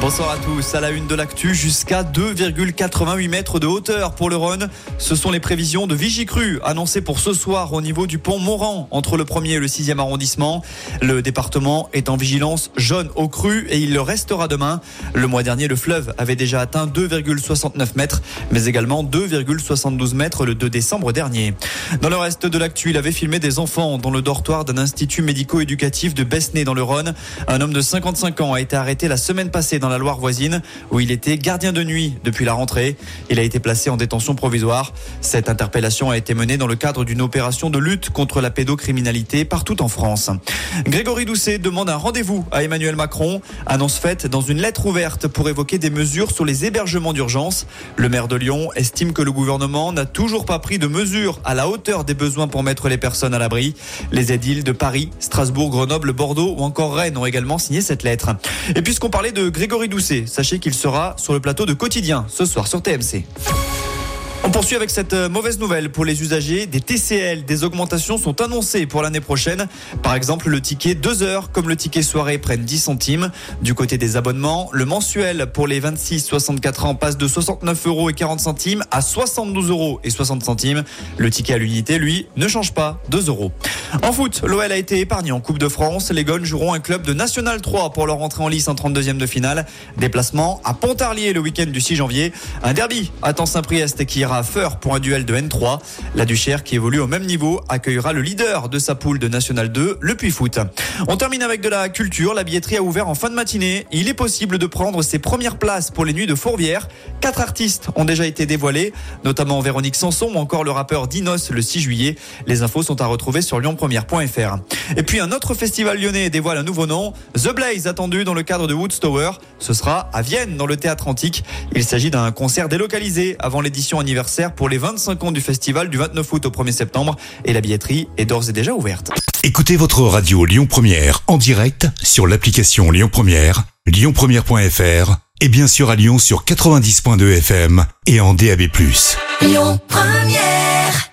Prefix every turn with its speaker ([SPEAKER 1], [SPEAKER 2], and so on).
[SPEAKER 1] Bonsoir à tous. À la une de l'actu, jusqu'à 2,88 mètres de hauteur pour le Rhône. Ce sont les prévisions de Vigicru annoncées pour ce soir au niveau du pont Moran entre le 1er et le 6e arrondissement. Le département est en vigilance jaune au cru et il le restera demain. Le mois dernier, le fleuve avait déjà atteint 2,69 mètres, mais également 2,72 mètres le 2 décembre dernier. Dans le reste de l'actu, il avait filmé des enfants dans le dortoir d'un institut médico-éducatif de Besnay dans le Rhône. Un homme de 55 ans a été arrêté la semaine passée dans la Loire voisine où il était gardien de nuit depuis la rentrée. Il a été placé en détention provisoire. Cette interpellation a été menée dans le cadre d'une opération de lutte contre la pédocriminalité partout en France. Grégory Doucet demande un rendez-vous à Emmanuel Macron. Annonce faite dans une lettre ouverte pour évoquer des mesures sur les hébergements d'urgence. Le maire de Lyon estime que le gouvernement n'a toujours pas pris de mesures à la hauteur des besoins pour mettre les personnes à l'abri. Les édiles de Paris, Strasbourg, Grenoble, Bordeaux ou encore Rennes ont également signé cette lettre. Et puisqu'on parlait de Grégory Sachez qu'il sera sur le plateau de quotidien ce soir sur TMC. On poursuit avec cette euh, mauvaise nouvelle pour les usagers. Des TCL, des augmentations sont annoncées pour l'année prochaine. Par exemple, le ticket 2 heures comme le ticket soirée prennent 10 centimes. Du côté des abonnements, le mensuel pour les 26-64 ans passe de 69 euros et 40 centimes à 72 euros et 60 centimes. Le ticket à l'unité, lui, ne change pas, 2 euros. En foot, l'OL a été épargné en Coupe de France. Les Gones joueront un club de National 3 pour leur entrée en lice en 32e de finale. Déplacement à Pontarlier le week-end du 6 janvier. Un derby à Saint-Priest qui ira à Feur pour un duel de N3. La Duchère, qui évolue au même niveau, accueillera le leader de sa poule de National 2, le Puy Foot. On termine avec de la culture. La billetterie a ouvert en fin de matinée. Il est possible de prendre ses premières places pour les nuits de Fourvière. Quatre artistes ont déjà été dévoilés, notamment Véronique Sanson ou encore le rappeur Dinos le 6 juillet. Les infos sont à retrouver sur lyonpremière.fr. Et puis un autre festival lyonnais dévoile un nouveau nom, The Blaze, attendu dans le cadre de Woodstower. Ce sera à Vienne, dans le théâtre antique. Il s'agit d'un concert délocalisé avant l'édition anniversaire pour les 25 ans du festival du 29 août au 1er septembre. Et la billetterie est d'ores et déjà ouverte.
[SPEAKER 2] Écoutez votre radio Lyon Première en direct sur l'application Lyon Première, lyonpremière.fr et bien sûr à Lyon sur 90.2 FM et en DAB+.
[SPEAKER 3] Lyon Première